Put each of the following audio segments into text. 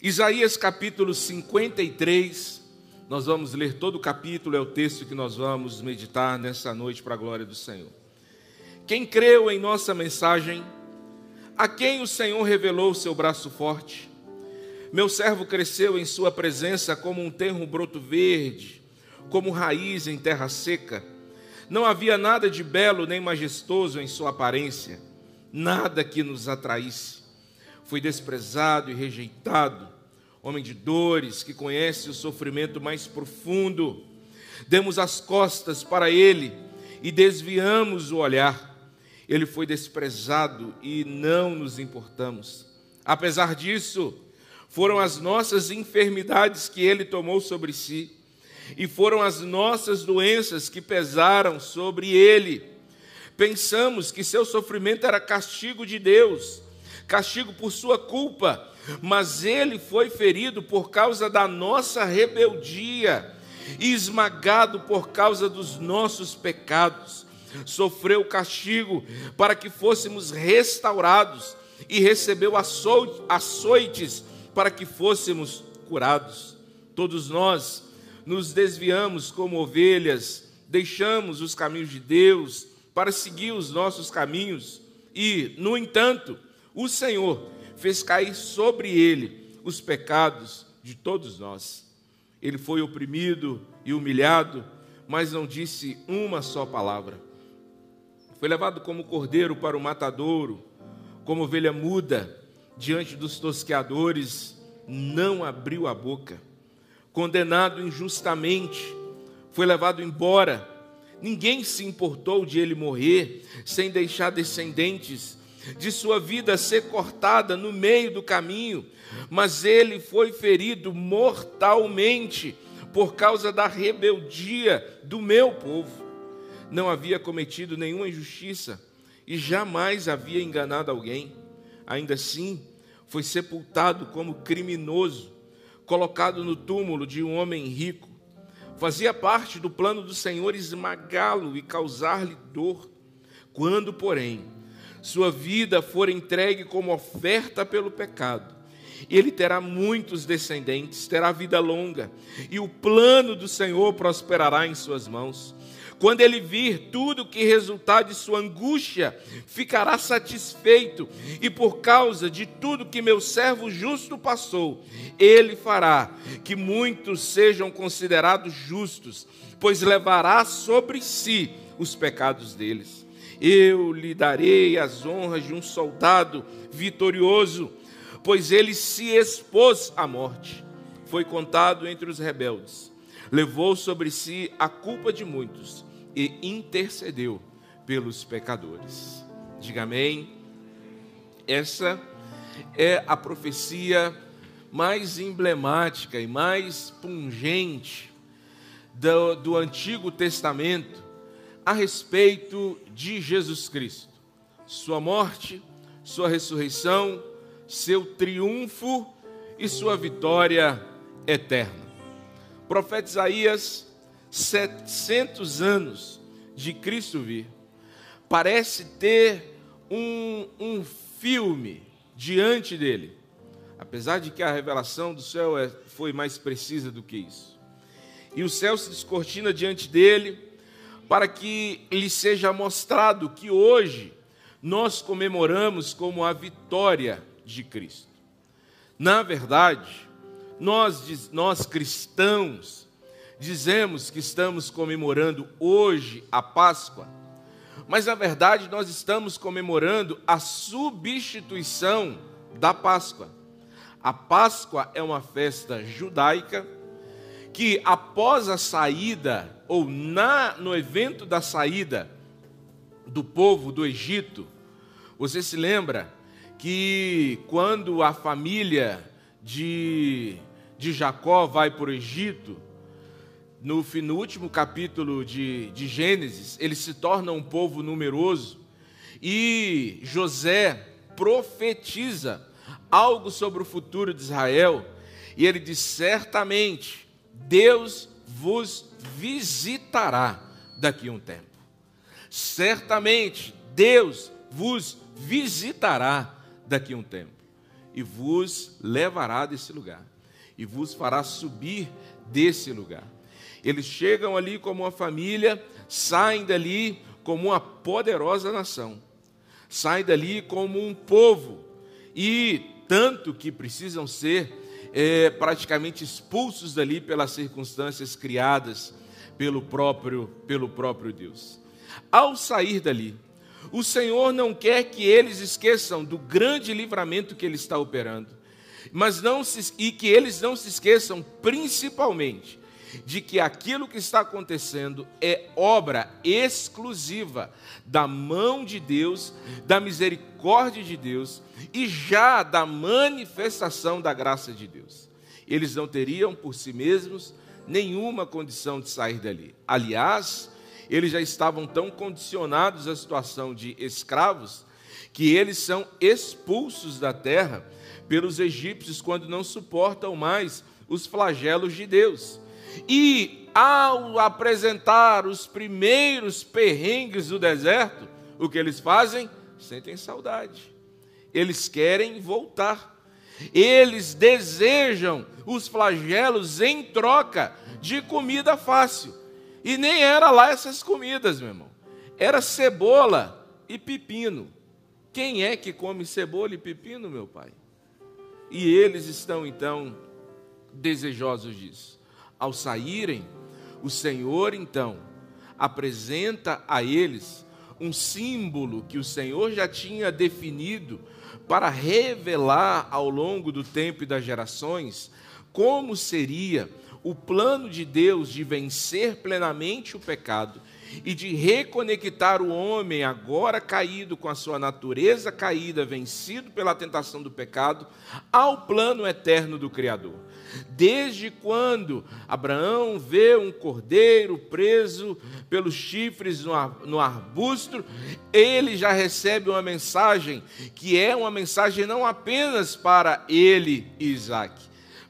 Isaías capítulo 53, nós vamos ler todo o capítulo, é o texto que nós vamos meditar nessa noite para a glória do Senhor. Quem creu em nossa mensagem, a quem o Senhor revelou o seu braço forte, meu servo cresceu em sua presença como um tenro broto verde, como raiz em terra seca. Não havia nada de belo nem majestoso em sua aparência, nada que nos atraísse. Foi desprezado e rejeitado, homem de dores, que conhece o sofrimento mais profundo. Demos as costas para ele e desviamos o olhar. Ele foi desprezado e não nos importamos. Apesar disso, foram as nossas enfermidades que ele tomou sobre si, e foram as nossas doenças que pesaram sobre ele. Pensamos que seu sofrimento era castigo de Deus, castigo por sua culpa, mas ele foi ferido por causa da nossa rebeldia e esmagado por causa dos nossos pecados. Sofreu castigo para que fôssemos restaurados e recebeu açoites para que fôssemos curados. Todos nós nos desviamos como ovelhas, deixamos os caminhos de Deus para seguir os nossos caminhos e, no entanto, o Senhor fez cair sobre ele os pecados de todos nós. Ele foi oprimido e humilhado, mas não disse uma só palavra. Foi levado como cordeiro para o matadouro, como ovelha muda diante dos tosqueadores, não abriu a boca. Condenado injustamente, foi levado embora. Ninguém se importou de ele morrer sem deixar descendentes, de sua vida ser cortada no meio do caminho, mas ele foi ferido mortalmente por causa da rebeldia do meu povo. Não havia cometido nenhuma injustiça e jamais havia enganado alguém. Ainda assim, foi sepultado como criminoso, colocado no túmulo de um homem rico. Fazia parte do plano do Senhor esmagá-lo e causar-lhe dor. Quando, porém, sua vida for entregue como oferta pelo pecado, ele terá muitos descendentes, terá vida longa, e o plano do Senhor prosperará em suas mãos. Quando ele vir tudo que resultar de sua angústia, ficará satisfeito, e por causa de tudo que meu servo justo passou, ele fará que muitos sejam considerados justos, pois levará sobre si os pecados deles. Eu lhe darei as honras de um soldado vitorioso, pois ele se expôs à morte. Foi contado entre os rebeldes, levou sobre si a culpa de muitos e intercedeu pelos pecadores. Diga amém. Essa é a profecia mais emblemática e mais pungente do, do Antigo Testamento a respeito de Jesus Cristo, sua morte, sua ressurreição, seu triunfo e sua vitória eterna. O profeta Isaías 700 anos de Cristo vir, parece ter um, um filme diante dele, apesar de que a revelação do céu é, foi mais precisa do que isso. E o céu se descortina diante dele, para que lhe seja mostrado que hoje nós comemoramos como a vitória de Cristo. Na verdade, nós, nós cristãos, dizemos que estamos comemorando hoje a Páscoa, mas na verdade nós estamos comemorando a substituição da Páscoa. A Páscoa é uma festa judaica que após a saída ou na no evento da saída do povo do Egito, você se lembra que quando a família de, de Jacó vai para o Egito, no, no último capítulo de, de Gênesis, ele se torna um povo numeroso e José profetiza algo sobre o futuro de Israel e ele diz: certamente Deus vos visitará daqui a um tempo. Certamente Deus vos visitará daqui a um tempo. e vos levará desse lugar, e vos fará subir desse lugar. Eles chegam ali como uma família, saem dali como uma poderosa nação, saem dali como um povo, e tanto que precisam ser é, praticamente expulsos dali pelas circunstâncias criadas pelo próprio, pelo próprio Deus. Ao sair dali, o Senhor não quer que eles esqueçam do grande livramento que Ele está operando, mas não se, e que eles não se esqueçam, principalmente, de que aquilo que está acontecendo é obra exclusiva da mão de Deus, da misericórdia de Deus e já da manifestação da graça de Deus. Eles não teriam por si mesmos nenhuma condição de sair dali. Aliás, eles já estavam tão condicionados à situação de escravos que eles são expulsos da terra pelos egípcios quando não suportam mais os flagelos de Deus. E ao apresentar os primeiros perrengues do deserto, o que eles fazem? Sentem saudade. Eles querem voltar. Eles desejam os flagelos em troca de comida fácil. E nem era lá essas comidas, meu irmão. Era cebola e pepino. Quem é que come cebola e pepino, meu pai? E eles estão então desejosos disso. Ao saírem, o Senhor então apresenta a eles um símbolo que o Senhor já tinha definido para revelar ao longo do tempo e das gerações como seria o plano de Deus de vencer plenamente o pecado e de reconectar o homem agora caído com a sua natureza caída, vencido pela tentação do pecado, ao plano eterno do Criador. Desde quando Abraão vê um cordeiro preso pelos chifres no arbusto, ele já recebe uma mensagem que é uma mensagem não apenas para ele e Isaac,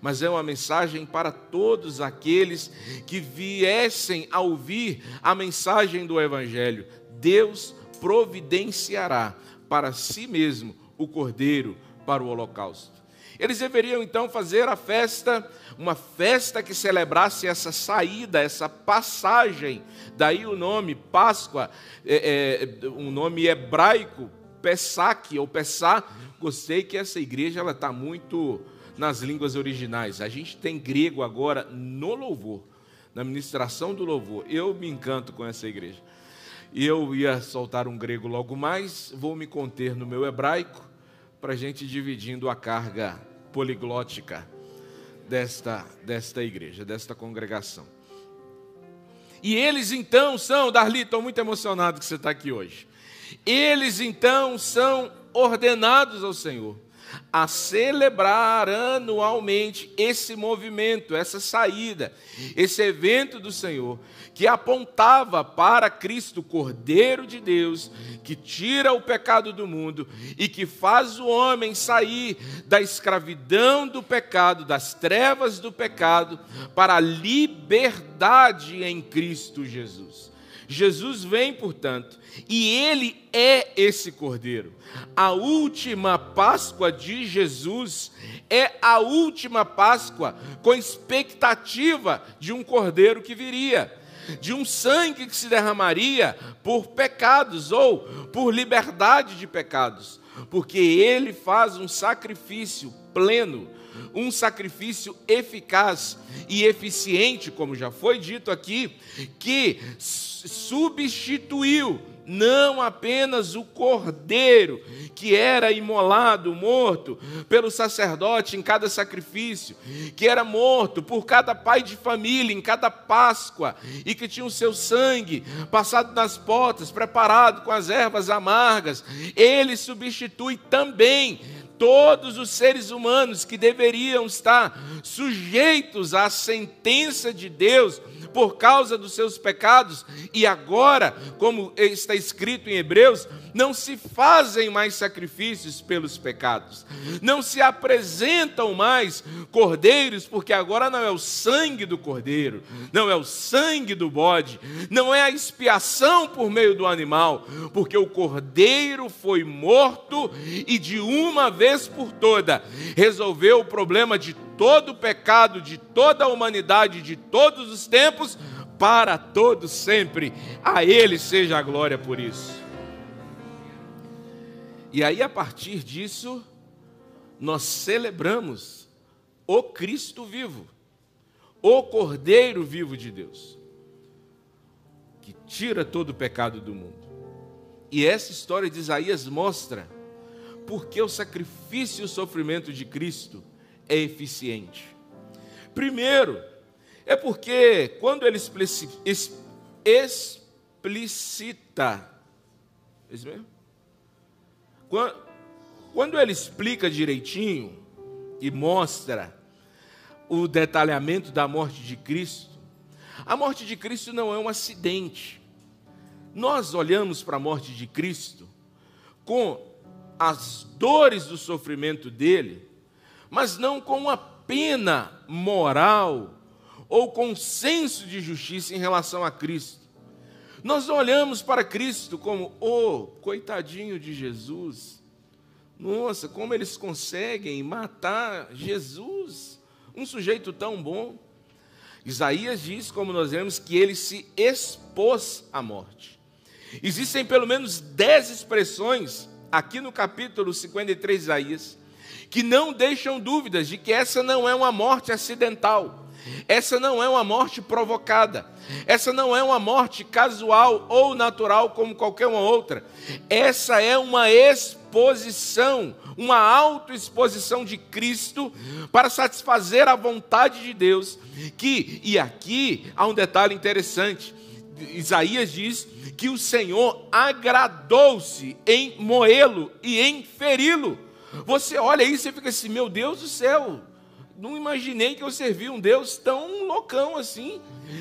mas é uma mensagem para todos aqueles que viessem a ouvir a mensagem do Evangelho. Deus providenciará para si mesmo o cordeiro para o holocausto. Eles deveriam então fazer a festa, uma festa que celebrasse essa saída, essa passagem. Daí o nome Páscoa, é, é, um nome hebraico, Pesach ou Pessá. Gostei que essa igreja ela está muito nas línguas originais. A gente tem grego agora no louvor, na ministração do louvor. Eu me encanto com essa igreja. Eu ia soltar um grego logo mais, vou me conter no meu hebraico, para a gente dividindo a carga poliglótica desta, desta igreja, desta congregação. E eles então são, Darli, estou muito emocionado que você está aqui hoje. Eles então são ordenados ao Senhor a celebrar anualmente esse movimento, essa saída, esse evento do Senhor, que apontava para Cristo, Cordeiro de Deus, que tira o pecado do mundo e que faz o homem sair da escravidão do pecado, das trevas do pecado, para a liberdade em Cristo Jesus. Jesus vem, portanto, e ele é esse cordeiro. A última Páscoa de Jesus é a última Páscoa com expectativa de um cordeiro que viria, de um sangue que se derramaria por pecados ou por liberdade de pecados, porque ele faz um sacrifício pleno um sacrifício eficaz e eficiente, como já foi dito aqui, que substituiu não apenas o cordeiro que era imolado, morto pelo sacerdote em cada sacrifício, que era morto por cada pai de família em cada Páscoa e que tinha o seu sangue passado nas potas, preparado com as ervas amargas, ele substitui também todos os seres humanos que deveriam estar sujeitos à sentença de Deus por causa dos seus pecados, e agora, como está escrito em Hebreus, não se fazem mais sacrifícios pelos pecados, não se apresentam mais cordeiros, porque agora não é o sangue do cordeiro, não é o sangue do bode, não é a expiação por meio do animal, porque o cordeiro foi morto e de uma vez por toda resolveu o problema de todo o pecado, de toda a humanidade, de todos os tempos para todos sempre. A Ele seja a glória por isso. E aí, a partir disso, nós celebramos o Cristo vivo, o Cordeiro vivo de Deus, que tira todo o pecado do mundo. E essa história de Isaías mostra porque o sacrifício e o sofrimento de Cristo é eficiente. Primeiro, é porque quando ele explicita, é isso mesmo? Quando ele explica direitinho e mostra o detalhamento da morte de Cristo, a morte de Cristo não é um acidente. Nós olhamos para a morte de Cristo com as dores do sofrimento dele, mas não com uma pena moral ou com senso de justiça em relação a Cristo. Nós olhamos para Cristo como, oh, coitadinho de Jesus. Nossa, como eles conseguem matar Jesus, um sujeito tão bom. Isaías diz, como nós vemos, que ele se expôs à morte. Existem pelo menos dez expressões aqui no capítulo 53 de Isaías que não deixam dúvidas de que essa não é uma morte acidental essa não é uma morte provocada. Essa não é uma morte casual ou natural como qualquer uma outra. Essa é uma exposição, uma autoexposição de Cristo para satisfazer a vontade de Deus. Que, e aqui há um detalhe interessante. Isaías diz que o Senhor agradou-se em moê-lo e em feri-lo. Você olha isso e fica assim: meu Deus do céu, não imaginei que eu servia um Deus tão loucão assim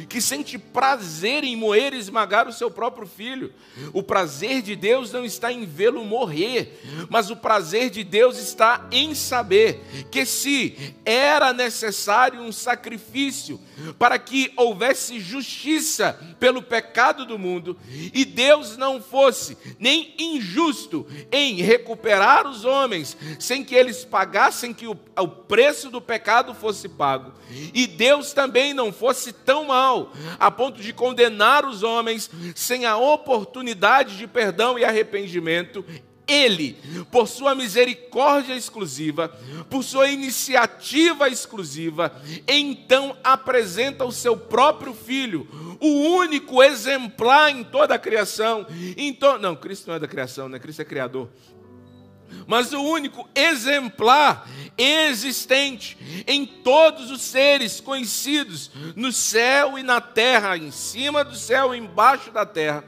que sente prazer em moer e esmagar o seu próprio filho. O prazer de Deus não está em vê-lo morrer, mas o prazer de Deus está em saber que se era necessário um sacrifício para que houvesse justiça pelo pecado do mundo, e Deus não fosse nem injusto em recuperar os homens sem que eles pagassem que o, o preço do pecado fosse pago, e Deus também não fosse tão mal mal, a ponto de condenar os homens sem a oportunidade de perdão e arrependimento, ele, por sua misericórdia exclusiva, por sua iniciativa exclusiva, então apresenta o seu próprio filho, o único exemplar em toda a criação. Então, não, Cristo não é da criação, né? Cristo é criador mas o único exemplar existente em todos os seres conhecidos no céu e na terra, em cima do céu e embaixo da terra,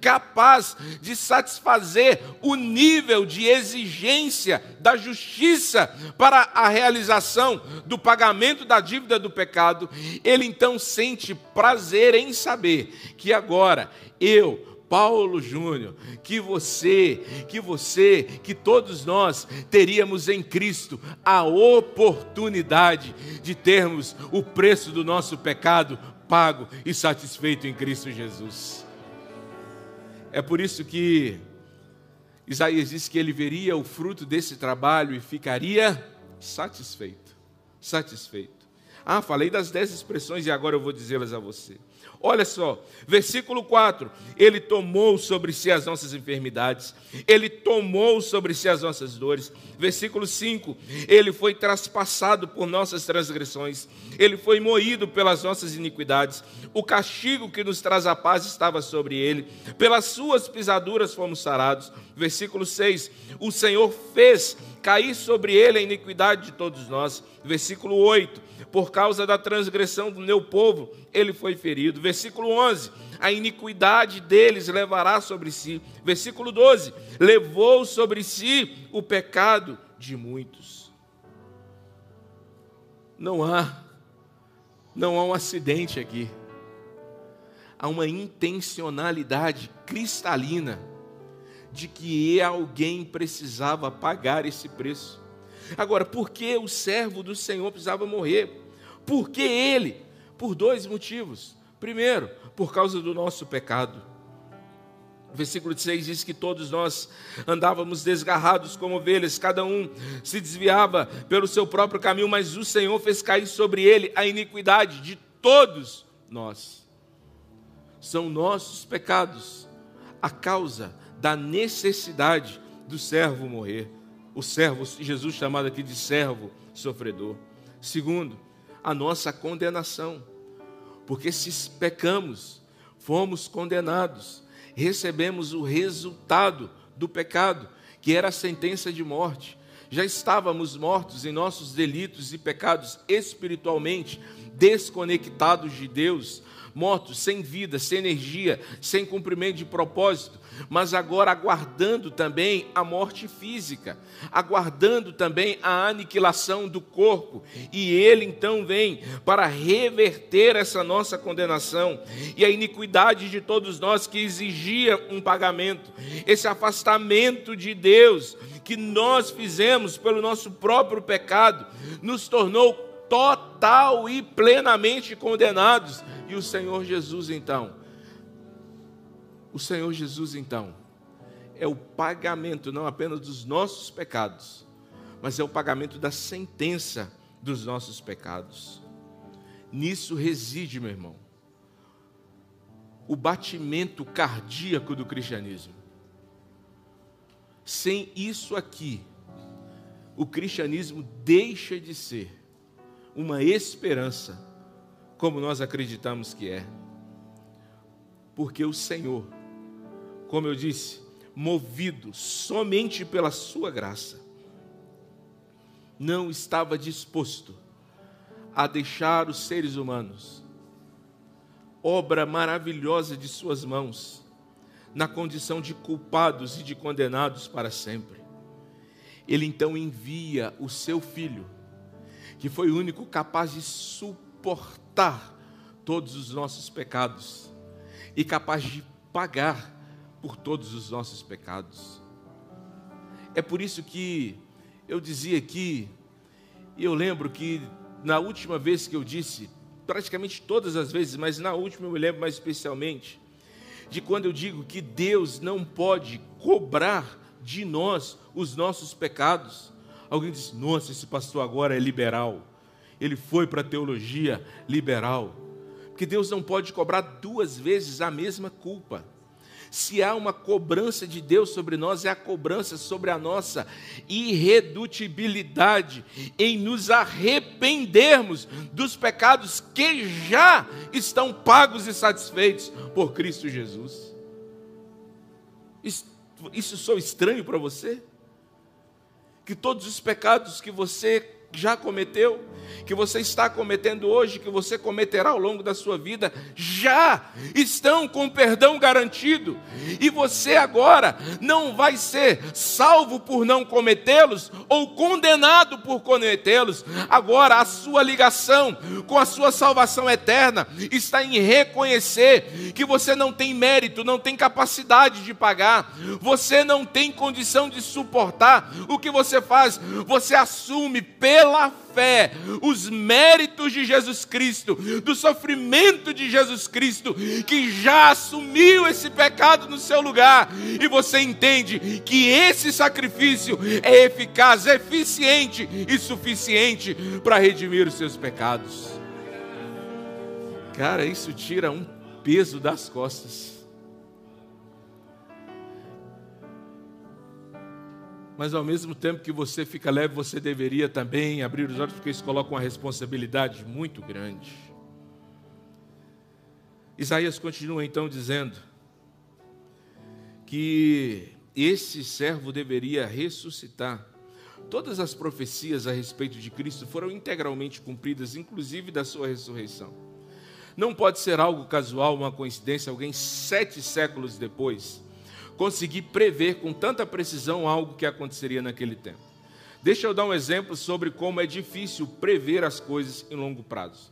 capaz de satisfazer o nível de exigência da justiça para a realização do pagamento da dívida do pecado, ele então sente prazer em saber que agora eu Paulo Júnior, que você, que você, que todos nós teríamos em Cristo a oportunidade de termos o preço do nosso pecado pago e satisfeito em Cristo Jesus. É por isso que Isaías diz que ele veria o fruto desse trabalho e ficaria satisfeito. Satisfeito. Ah, falei das dez expressões e agora eu vou dizê-las a você. Olha só, versículo 4: Ele tomou sobre si as nossas enfermidades, Ele tomou sobre si as nossas dores. Versículo 5: Ele foi traspassado por nossas transgressões, Ele foi moído pelas nossas iniquidades. O castigo que nos traz a paz estava sobre Ele, pelas Suas pisaduras fomos sarados. Versículo 6: O Senhor fez cair sobre Ele a iniquidade de todos nós. Versículo 8: por causa da transgressão do meu povo, ele foi ferido. Versículo 11: a iniquidade deles levará sobre si. Versículo 12: levou sobre si o pecado de muitos. Não há, não há um acidente aqui. Há uma intencionalidade cristalina de que alguém precisava pagar esse preço. Agora, por que o servo do Senhor precisava morrer? Por que ele? Por dois motivos. Primeiro, por causa do nosso pecado. O versículo 6 diz que todos nós andávamos desgarrados como ovelhas, cada um se desviava pelo seu próprio caminho, mas o Senhor fez cair sobre ele a iniquidade de todos nós. São nossos pecados a causa da necessidade do servo morrer. O servo, Jesus chamado aqui de servo sofredor. Segundo, a nossa condenação. Porque se pecamos, fomos condenados recebemos o resultado do pecado, que era a sentença de morte. Já estávamos mortos em nossos delitos e pecados espiritualmente, desconectados de Deus, mortos, sem vida, sem energia, sem cumprimento de propósito, mas agora aguardando também a morte física, aguardando também a aniquilação do corpo. E ele então vem para reverter essa nossa condenação e a iniquidade de todos nós que exigia um pagamento, esse afastamento de Deus que nós fizemos pelo nosso próprio pecado, nos tornou total e plenamente condenados. E o Senhor Jesus, então, o Senhor Jesus, então, é o pagamento não apenas dos nossos pecados, mas é o pagamento da sentença dos nossos pecados. Nisso reside, meu irmão, o batimento cardíaco do cristianismo. Sem isso aqui, o cristianismo deixa de ser uma esperança, como nós acreditamos que é. Porque o Senhor, como eu disse, movido somente pela Sua graça, não estava disposto a deixar os seres humanos, obra maravilhosa de Suas mãos, na condição de culpados e de condenados para sempre. Ele então envia o seu filho que foi o único capaz de suportar todos os nossos pecados e capaz de pagar por todos os nossos pecados. É por isso que eu dizia aqui, e eu lembro que na última vez que eu disse, praticamente todas as vezes, mas na última eu me lembro mais especialmente, de quando eu digo que Deus não pode cobrar de nós os nossos pecados. Alguém disse: Nossa, esse pastor agora é liberal. Ele foi para a teologia liberal. Porque Deus não pode cobrar duas vezes a mesma culpa. Se há uma cobrança de Deus sobre nós, é a cobrança sobre a nossa irredutibilidade em nos arrependermos dos pecados que já estão pagos e satisfeitos por Cristo Jesus. Isso, isso sou estranho para você? Que todos os pecados que você já cometeu, que você está cometendo hoje, que você cometerá ao longo da sua vida, já estão com perdão garantido, e você agora não vai ser salvo por não cometê-los ou condenado por cometê-los. Agora a sua ligação com a sua salvação eterna está em reconhecer que você não tem mérito, não tem capacidade de pagar, você não tem condição de suportar o que você faz, você assume pela fé os méritos de Jesus Cristo, do sofrimento de Jesus Cristo, que já assumiu esse pecado no seu lugar, e você entende que esse sacrifício é eficaz, eficiente e suficiente para redimir os seus pecados. Cara, isso tira um peso das costas. Mas ao mesmo tempo que você fica leve, você deveria também abrir os olhos, porque isso coloca uma responsabilidade muito grande. Isaías continua então dizendo que esse servo deveria ressuscitar. Todas as profecias a respeito de Cristo foram integralmente cumpridas, inclusive da sua ressurreição. Não pode ser algo casual, uma coincidência, alguém sete séculos depois conseguir prever com tanta precisão algo que aconteceria naquele tempo. Deixa eu dar um exemplo sobre como é difícil prever as coisas em longo prazo.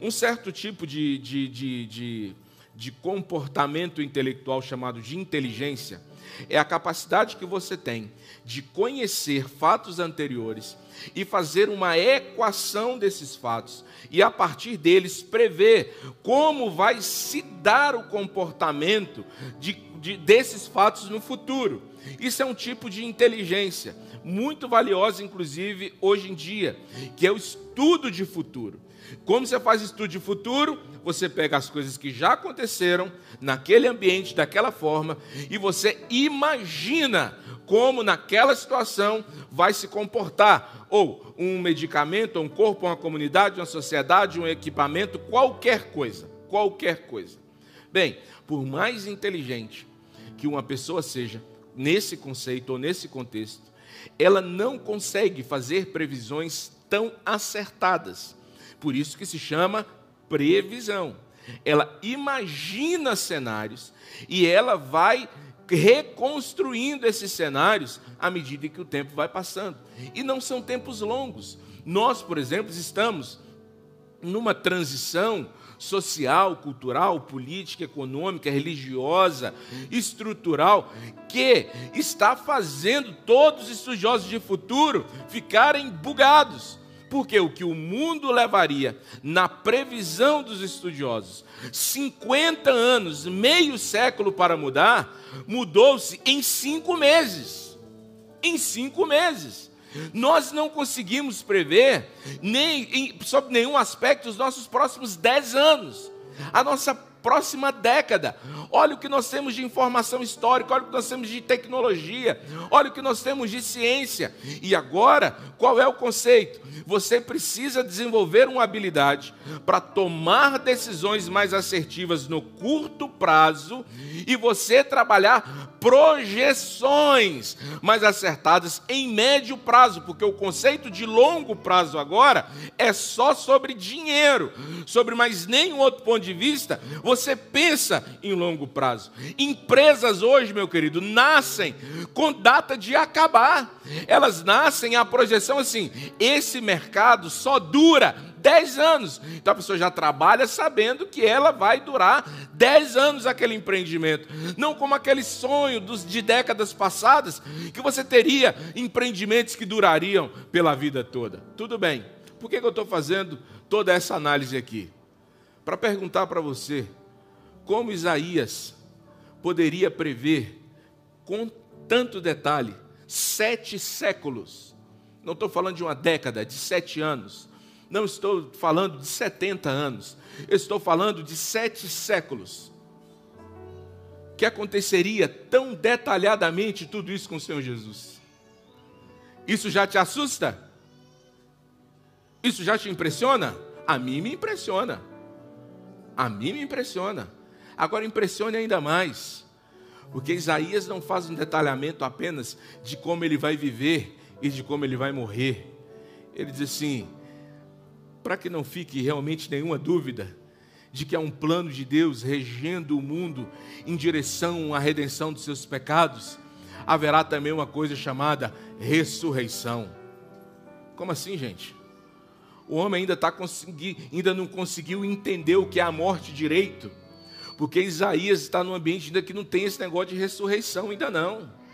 Um certo tipo de, de, de, de, de comportamento intelectual chamado de inteligência é a capacidade que você tem de conhecer fatos anteriores e fazer uma equação desses fatos e a partir deles prever como vai se dar o comportamento de, de, desses fatos no futuro. Isso é um tipo de inteligência muito valiosa, inclusive hoje em dia, que é o estudo de futuro. Como você faz estudo de futuro? Você pega as coisas que já aconteceram naquele ambiente, daquela forma, e você imagina como naquela situação vai se comportar. Ou um medicamento, um corpo, uma comunidade, uma sociedade, um equipamento, qualquer coisa. Qualquer coisa. Bem, por mais inteligente que uma pessoa seja, nesse conceito ou nesse contexto, ela não consegue fazer previsões tão acertadas. Por isso que se chama previsão. Ela imagina cenários e ela vai reconstruindo esses cenários à medida que o tempo vai passando. E não são tempos longos. Nós, por exemplo, estamos numa transição social, cultural, política, econômica, religiosa, estrutural, que está fazendo todos os estudiosos de futuro ficarem bugados. Porque o que o mundo levaria, na previsão dos estudiosos, 50 anos, meio século para mudar, mudou-se em cinco meses. Em cinco meses. Nós não conseguimos prever, nem em, sob nenhum aspecto, os nossos próximos dez anos. A nossa próxima década. Olha o que nós temos de informação histórica, olha o que nós temos de tecnologia, olha o que nós temos de ciência. E agora, qual é o conceito? Você precisa desenvolver uma habilidade para tomar decisões mais assertivas no curto prazo e você trabalhar projeções mais acertadas em médio prazo, porque o conceito de longo prazo agora é só sobre dinheiro, sobre mais nenhum outro ponto de vista, você pensa em longo prazo. Empresas hoje, meu querido, nascem com data de acabar. Elas nascem a projeção assim: esse mercado só dura 10 anos. Então a pessoa já trabalha sabendo que ela vai durar 10 anos aquele empreendimento. Não como aquele sonho dos, de décadas passadas, que você teria empreendimentos que durariam pela vida toda. Tudo bem. Por que, que eu estou fazendo toda essa análise aqui? Para perguntar para você como Isaías poderia prever com tanto detalhe sete séculos. Não estou falando de uma década, de sete anos não estou falando de 70 anos, estou falando de sete séculos. Que aconteceria tão detalhadamente tudo isso com o Senhor Jesus? Isso já te assusta? Isso já te impressiona? A mim me impressiona. A mim me impressiona. Agora impressione ainda mais, porque Isaías não faz um detalhamento apenas de como ele vai viver e de como ele vai morrer. Ele diz assim: para que não fique realmente nenhuma dúvida de que há um plano de Deus regendo o mundo em direção à redenção dos seus pecados, haverá também uma coisa chamada ressurreição. Como assim, gente? O homem ainda, tá ainda não conseguiu entender o que é a morte direito, porque Isaías está num ambiente ainda que não tem esse negócio de ressurreição, ainda não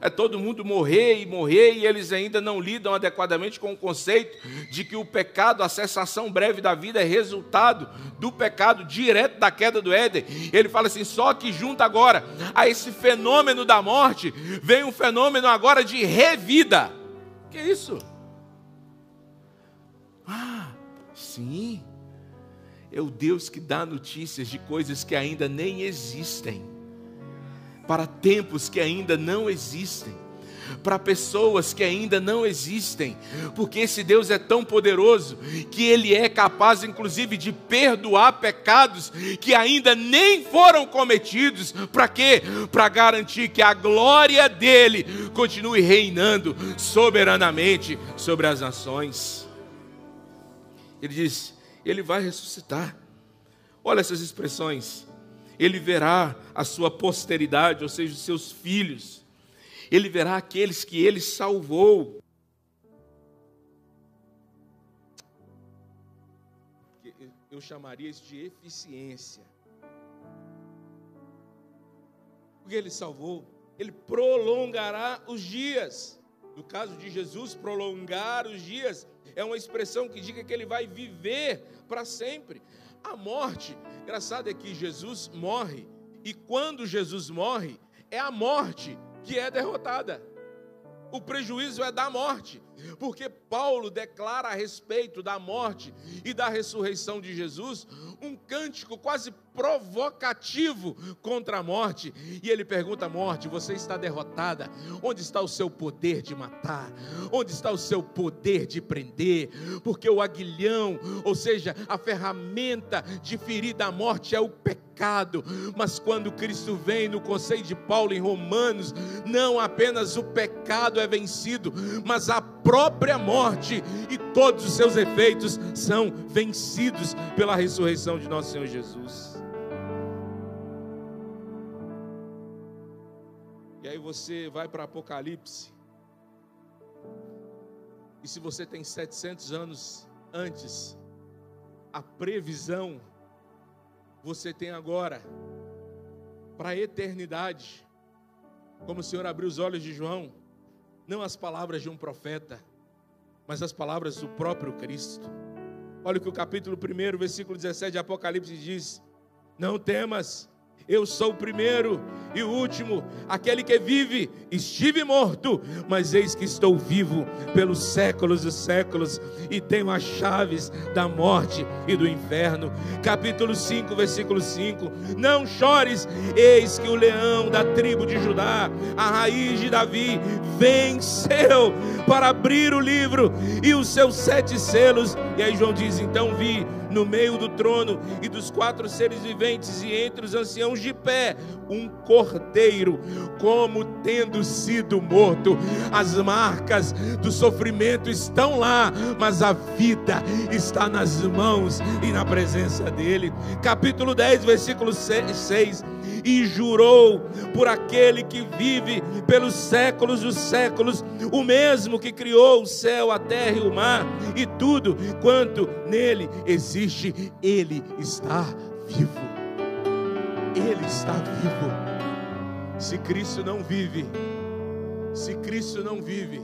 é todo mundo morrer e morrer, e eles ainda não lidam adequadamente com o conceito de que o pecado, a cessação breve da vida, é resultado do pecado direto da queda do Éden. Ele fala assim: só que junto agora a esse fenômeno da morte, vem um fenômeno agora de revida. Que isso? Ah, sim. É o Deus que dá notícias de coisas que ainda nem existem para tempos que ainda não existem, para pessoas que ainda não existem, porque esse Deus é tão poderoso que Ele é capaz, inclusive, de perdoar pecados que ainda nem foram cometidos. Para quê? Para garantir que a glória dele continue reinando soberanamente sobre as nações. Ele diz: Ele vai ressuscitar. Olha essas expressões ele verá a sua posteridade, ou seja, os seus filhos, ele verá aqueles que ele salvou. Eu chamaria isso de eficiência. Porque ele salvou Ele prolongará os dias. No caso de Jesus, prolongar os dias é uma expressão que diga que ele vai viver para sempre. A morte, engraçado é que Jesus morre, e quando Jesus morre, é a morte que é derrotada. O prejuízo é da morte, porque Paulo declara a respeito da morte e da ressurreição de Jesus um cântico quase provocativo contra a morte. E ele pergunta morte: Você está derrotada? Onde está o seu poder de matar? Onde está o seu poder de prender? Porque o aguilhão, ou seja, a ferramenta de ferir da morte é o pecado. Mas quando Cristo vem no conselho de Paulo em Romanos, não apenas o pecado é vencido, mas a própria morte e todos os seus efeitos são vencidos pela ressurreição de nosso Senhor Jesus. E aí você vai para Apocalipse. E se você tem 700 anos antes, a previsão você tem agora para a eternidade. Como o Senhor abriu os olhos de João, não as palavras de um profeta, mas as palavras do próprio Cristo. Olha o que o capítulo 1, versículo 17 de Apocalipse diz: Não temas, eu sou o primeiro e o último, aquele que vive. Estive morto, mas eis que estou vivo pelos séculos e séculos e tenho as chaves da morte e do inferno. Capítulo 5, versículo 5. Não chores, eis que o leão da tribo de Judá, a raiz de Davi, venceu para abrir o livro e os seus sete selos. E aí João diz: Então vi no meio do trono e dos quatro seres viventes e entre os anciãos de pé um cordeiro, como tendo sido morto. As marcas do sofrimento estão lá, mas a vida está nas mãos e na presença dele. Capítulo 10, versículo 6 e jurou por aquele que vive pelos séculos dos séculos, o mesmo que criou o céu, a terra e o mar e tudo quanto nele existe, ele está vivo. Ele está vivo. Se Cristo não vive, se Cristo não vive,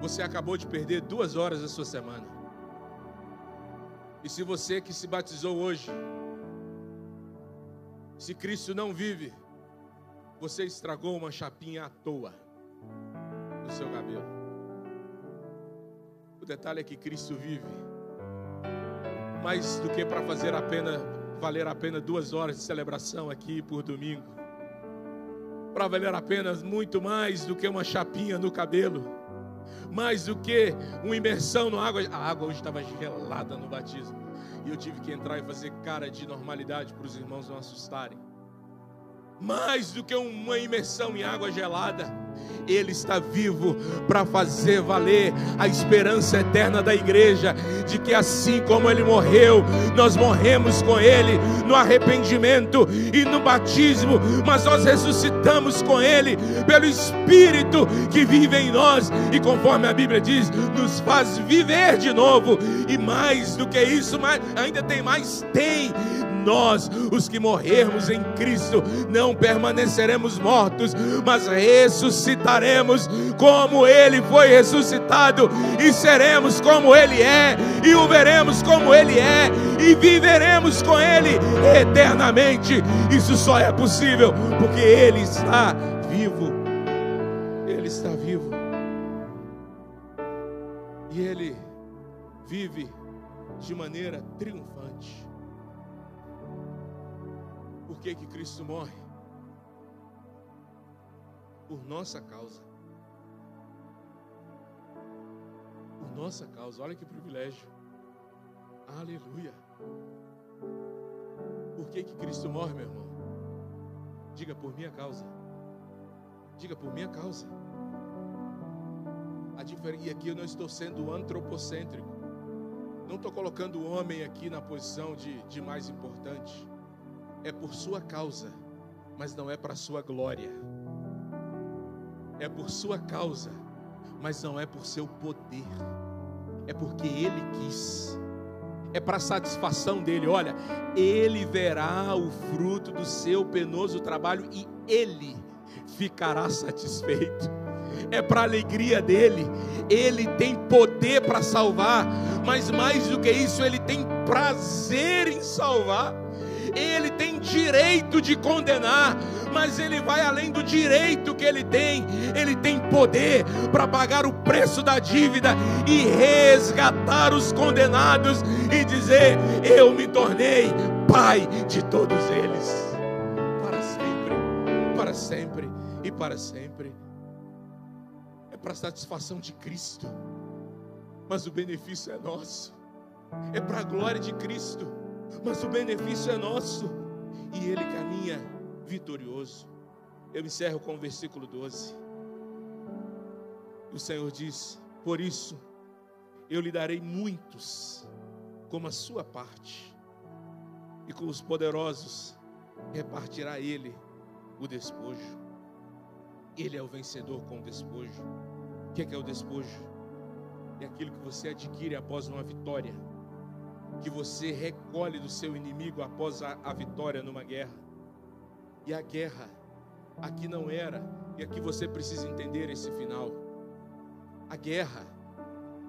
você acabou de perder duas horas da sua semana. E se você que se batizou hoje, se Cristo não vive, você estragou uma chapinha à toa no seu cabelo. O detalhe é que Cristo vive. Mais do que para fazer a pena, valer a pena duas horas de celebração aqui por domingo. Para valer a pena muito mais do que uma chapinha no cabelo. Mais do que uma imersão na água. A água hoje estava gelada no batismo. E eu tive que entrar e fazer cara de normalidade para os irmãos não assustarem. Mais do que uma imersão em água gelada, Ele está vivo para fazer valer a esperança eterna da igreja, de que assim como Ele morreu, nós morremos com Ele no arrependimento e no batismo, mas nós ressuscitamos com Ele pelo Espírito que vive em nós e, conforme a Bíblia diz, nos faz viver de novo. E mais do que isso, ainda tem mais, tem nós, os que morrermos em Cristo, não permaneceremos mortos, mas ressuscitaremos como Ele foi ressuscitado, e seremos como Ele é, e o veremos como Ele é, e viveremos com Ele eternamente. Isso só é possível porque Ele está vivo. Ele está vivo. E Ele vive de maneira triunfante. Que, que Cristo morre? Por nossa causa. Por nossa causa. Olha que privilégio. Aleluia. Por que, que Cristo morre, meu irmão? Diga por minha causa. Diga por minha causa. A diferença, e aqui eu não estou sendo antropocêntrico. Não estou colocando o homem aqui na posição de, de mais importante é por sua causa, mas não é para sua glória. É por sua causa, mas não é por seu poder. É porque ele quis. É para satisfação dele. Olha, ele verá o fruto do seu penoso trabalho e ele ficará satisfeito. É para alegria dele. Ele tem poder para salvar, mas mais do que isso, ele tem prazer em salvar. Ele tem direito de condenar, mas ele vai além do direito que ele tem. Ele tem poder para pagar o preço da dívida e resgatar os condenados e dizer: Eu me tornei pai de todos eles. Para sempre, para sempre e para sempre. É para a satisfação de Cristo, mas o benefício é nosso. É para a glória de Cristo, mas o benefício é nosso. E Ele caminha vitorioso. Eu encerro com o versículo 12. O Senhor diz: Por isso eu lhe darei muitos como a sua parte, e com os poderosos repartirá ele o despojo. Ele é o vencedor com o despojo. O que é, que é o despojo? É aquilo que você adquire após uma vitória, que você recolhe do seu inimigo após a, a vitória numa guerra. E a guerra aqui não era, e aqui você precisa entender esse final. A guerra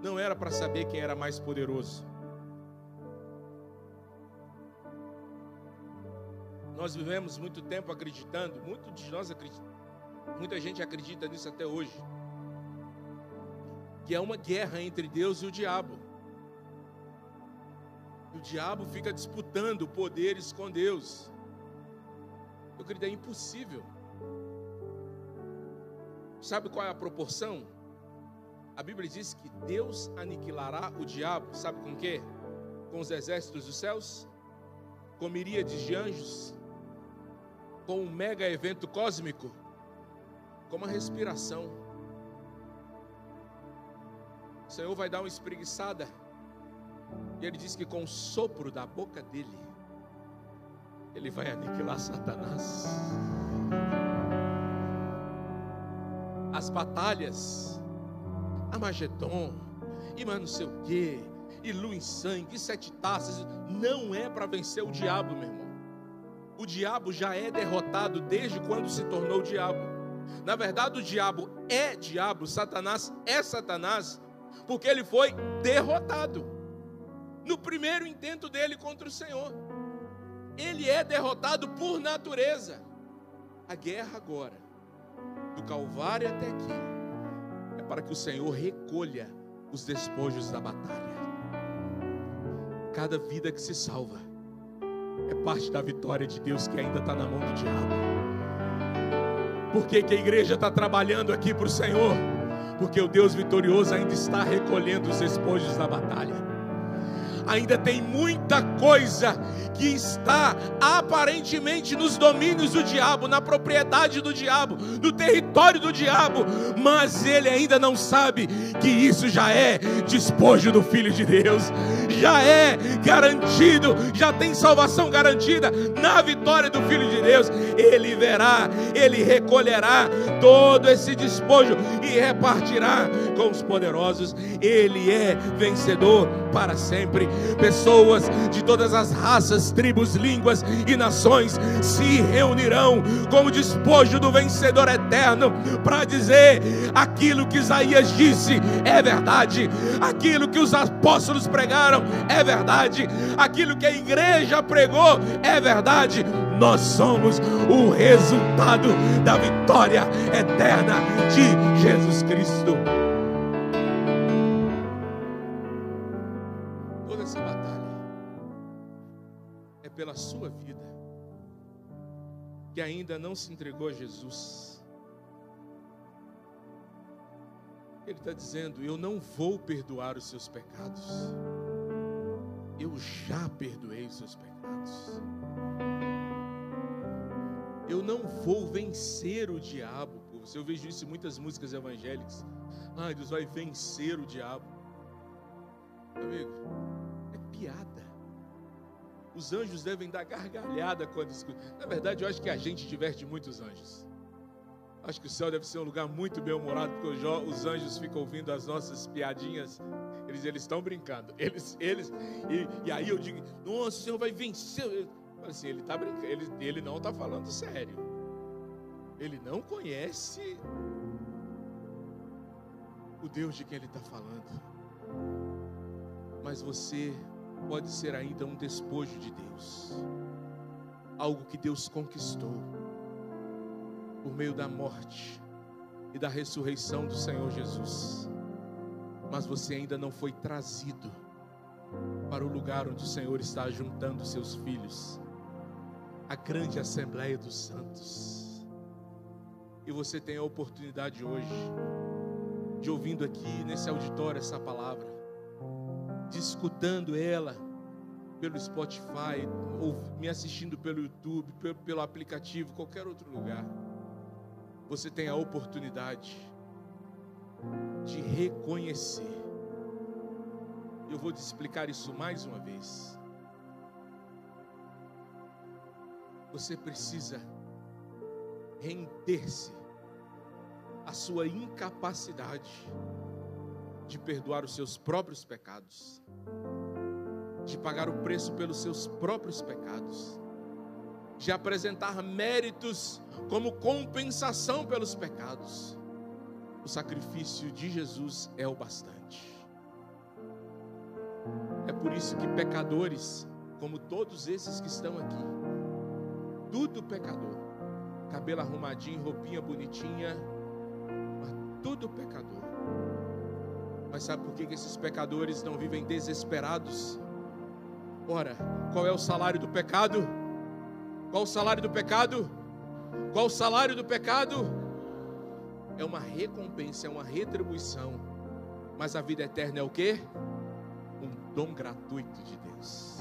não era para saber quem era mais poderoso. Nós vivemos muito tempo acreditando, muito de nós acreditamos, muita gente acredita nisso até hoje, que é uma guerra entre Deus e o diabo. O diabo fica disputando poderes com Deus. Eu querido, é impossível. Sabe qual é a proporção? A Bíblia diz que Deus aniquilará o diabo, sabe com quê? Com os exércitos dos céus, com miríades de anjos, com um mega evento cósmico, com uma respiração. O Senhor vai dar uma espreguiçada, e Ele diz que com o sopro da boca dele, Ele vai aniquilar Satanás. As batalhas, Amagedon, e mais não sei o quê, e lua em sangue, e sete taças, não é para vencer o diabo, meu irmão. O diabo já é derrotado desde quando se tornou diabo. Na verdade, o diabo é diabo, Satanás é Satanás, porque ele foi derrotado no primeiro intento dele contra o Senhor. Ele é derrotado por natureza. A guerra agora, do Calvário até aqui, é para que o Senhor recolha os despojos da batalha. Cada vida que se salva é parte da vitória de Deus que ainda está na mão do diabo. Por que, que a igreja está trabalhando aqui para o Senhor? Porque o Deus vitorioso ainda está recolhendo os despojos da batalha ainda tem muita coisa que está aparentemente nos domínios do diabo, na propriedade do diabo, no território do diabo, mas ele ainda não sabe que isso já é despojo do Filho de Deus, já é garantido, já tem salvação garantida na vitória do Filho de Deus. Ele verá, ele recolherá todo esse despojo e repartirá com os poderosos. Ele é vencedor para sempre. Pessoas de todas as raças, tribos, línguas e nações se reunirão como despojo do vencedor eterno para dizer aquilo que Isaías disse é verdade, aquilo que os apóstolos pregaram é verdade, aquilo que a igreja pregou é verdade. Nós somos o resultado da vitória eterna de Jesus Cristo. pela sua vida, que ainda não se entregou a Jesus. Ele está dizendo: Eu não vou perdoar os seus pecados, eu já perdoei os seus pecados. Eu não vou vencer o diabo por você. Eu vejo isso em muitas músicas evangélicas. Ah, Deus vai vencer o diabo. Amigo, é piada. Os anjos devem dar gargalhada quando escutam. Na verdade, eu acho que a gente diverte muito os anjos. Acho que o céu deve ser um lugar muito bem humorado, porque os anjos ficam ouvindo as nossas piadinhas. Eles eles estão brincando. Eles eles e, e, aí eu digo: "Nossa, o Senhor vai vencer". Eu, assim, ele tá brincando, ele, ele não está falando sério. Ele não conhece o Deus de quem ele está falando. Mas você pode ser ainda um despojo de Deus, algo que Deus conquistou por meio da morte e da ressurreição do Senhor Jesus. Mas você ainda não foi trazido para o lugar onde o Senhor está juntando seus filhos, a grande Assembleia dos Santos. E você tem a oportunidade hoje de ouvindo aqui nesse auditório essa palavra, de escutando ela pelo Spotify, ou me assistindo pelo YouTube, pelo, pelo aplicativo, qualquer outro lugar. Você tem a oportunidade de reconhecer. Eu vou te explicar isso mais uma vez. Você precisa render-se a sua incapacidade de perdoar os seus próprios pecados, de pagar o preço pelos seus próprios pecados, de apresentar méritos como compensação pelos pecados. O sacrifício de Jesus é o bastante. É por isso que pecadores, como todos esses que estão aqui, tudo pecador, cabelo arrumadinho, roupinha bonitinha, tudo pecador. Mas sabe por que esses pecadores não vivem desesperados? Ora, qual é o salário do pecado? Qual o salário do pecado? Qual o salário do pecado? É uma recompensa, é uma retribuição. Mas a vida eterna é o que? Um dom gratuito de Deus.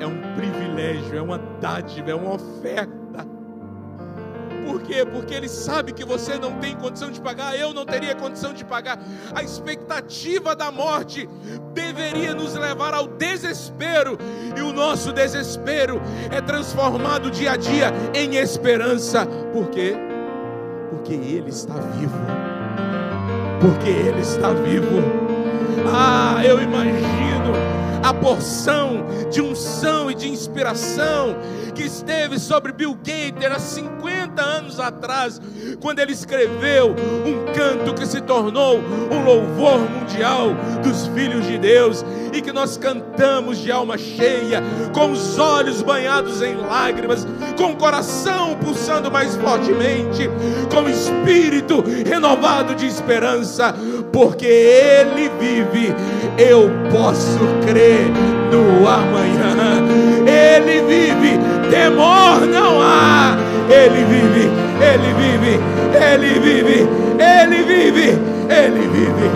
É um privilégio, é uma dádiva, é uma oferta por quê? Porque ele sabe que você não tem condição de pagar, eu não teria condição de pagar. A expectativa da morte deveria nos levar ao desespero, e o nosso desespero é transformado dia a dia em esperança. Por quê? Porque ele está vivo. Porque ele está vivo. Ah, eu imagino a porção de unção e de inspiração que esteve sobre Bill Gates há 50 anos atrás, quando ele escreveu um canto que se tornou um louvor mundial dos filhos de Deus e que nós cantamos de alma cheia, com os olhos banhados em lágrimas, com o coração pulsando mais fortemente, com o espírito renovado de esperança, porque Ele vive, eu posso crer no amanhã. Ele vive, temor não há. Ele vive, Ele vive, Ele vive, Ele vive, Ele vive,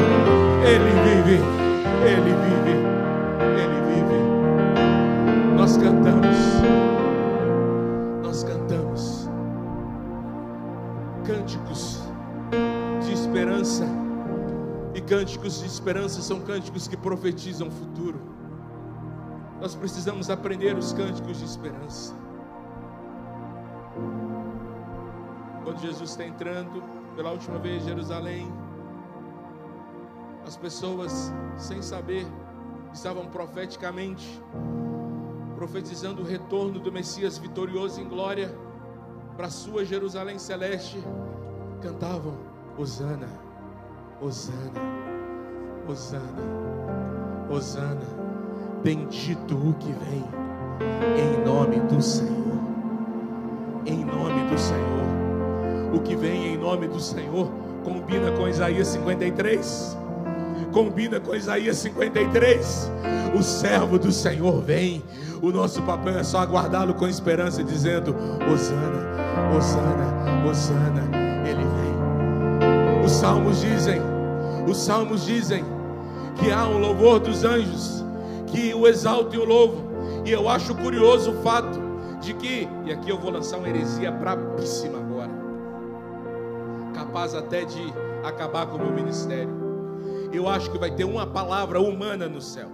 Ele vive, Ele vive, Ele vive. Nós cantamos, esperança. E cânticos de esperança são cânticos que profetizam o futuro. Nós precisamos aprender os cânticos de esperança. Quando Jesus está entrando pela última vez em Jerusalém, as pessoas, sem saber, estavam profeticamente profetizando o retorno do Messias vitorioso em glória para sua Jerusalém celeste. Cantavam: Hosana, Hosana, Hosana, Hosana. Bendito o que vem, em nome do Senhor. Em nome do Senhor. O que vem em nome do Senhor combina com Isaías 53. Combina com Isaías 53. O servo do Senhor vem. O nosso papel é só aguardá-lo com esperança, dizendo: Hosana, Hosana, Hosana. Salmos dizem, os salmos dizem que há um louvor dos anjos que o exaltam e o louvam. E eu acho curioso o fato de que, e aqui eu vou lançar uma heresia brabíssima agora, capaz até de acabar com o meu ministério. Eu acho que vai ter uma palavra humana no céu.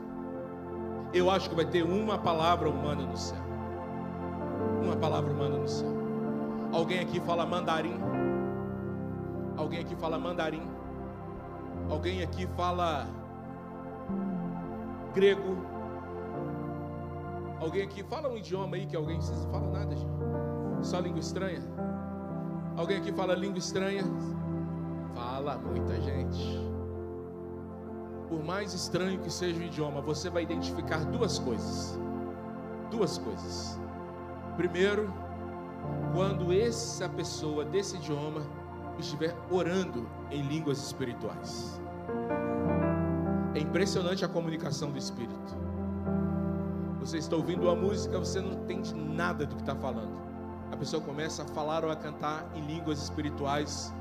Eu acho que vai ter uma palavra humana no céu. Uma palavra humana no céu. Alguém aqui fala mandarim? Alguém aqui fala mandarim? Alguém aqui fala grego. Alguém aqui fala um idioma aí que alguém não fala nada, gente. Só língua estranha? Alguém aqui fala língua estranha? Fala muita gente. Por mais estranho que seja o idioma, você vai identificar duas coisas. Duas coisas. Primeiro, quando essa pessoa desse idioma estiver orando em línguas espirituais. É impressionante a comunicação do Espírito. Você está ouvindo uma música, você não entende nada do que está falando. A pessoa começa a falar ou a cantar em línguas espirituais.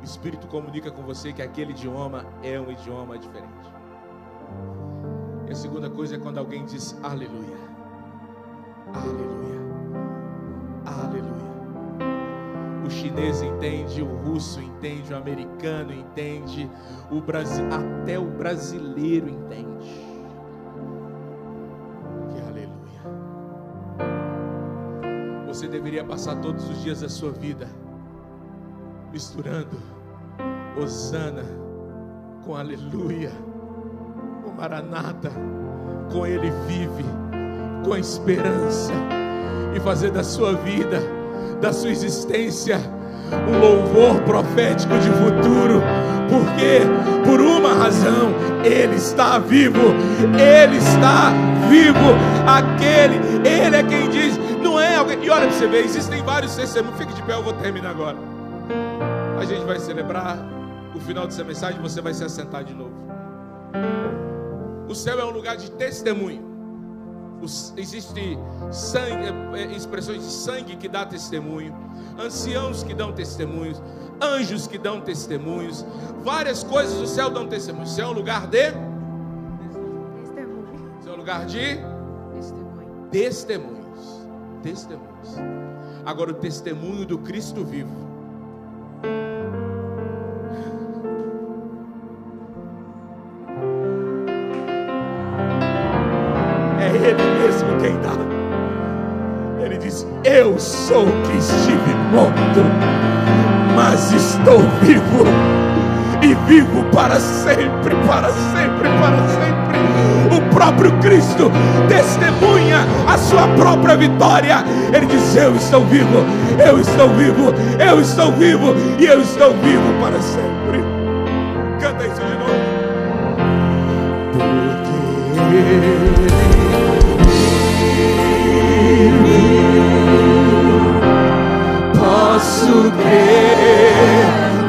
O Espírito comunica com você que aquele idioma é um idioma diferente. E a segunda coisa é quando alguém diz aleluia. Aleluia. Aleluia. Chinês entende, o russo entende, o americano entende, o até o brasileiro entende. Que aleluia. Você deveria passar todos os dias da sua vida misturando Osana com aleluia, com Maranata, com Ele vive, com esperança, e fazer da sua vida, da sua existência, um louvor profético de futuro, porque por uma razão Ele está vivo, Ele está vivo, aquele, Ele é quem diz, não é alguém, e olha para você ver, existem vários testemunhos, fique de pé, eu vou terminar agora. A gente vai celebrar o final dessa mensagem, você vai se assentar de novo. O céu é um lugar de testemunho. Existem sangue, é, é, expressões de sangue que dá testemunho, anciãos que dão testemunhos, anjos que dão testemunhos, várias coisas do céu dão testemunho. O céu é um lugar de testemunho. O céu é um lugar de testemunho. testemunhos. Testemunhos. Agora o testemunho do Cristo vivo Ele mesmo quem dá. Ele diz: Eu sou que estive morto, mas estou vivo e vivo para sempre, para sempre, para sempre. O próprio Cristo testemunha a sua própria vitória. Ele diz: Eu estou vivo, eu estou vivo, eu estou vivo e eu estou vivo para sempre. Canta isso de novo. Porque posso crer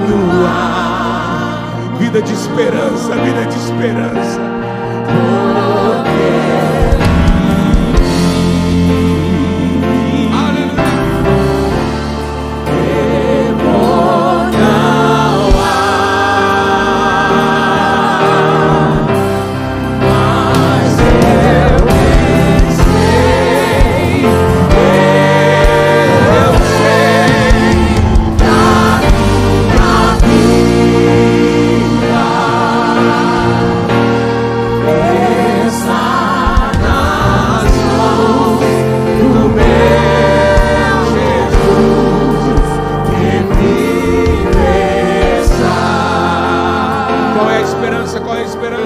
no ar. Vida de esperança, vida de esperança. Oh.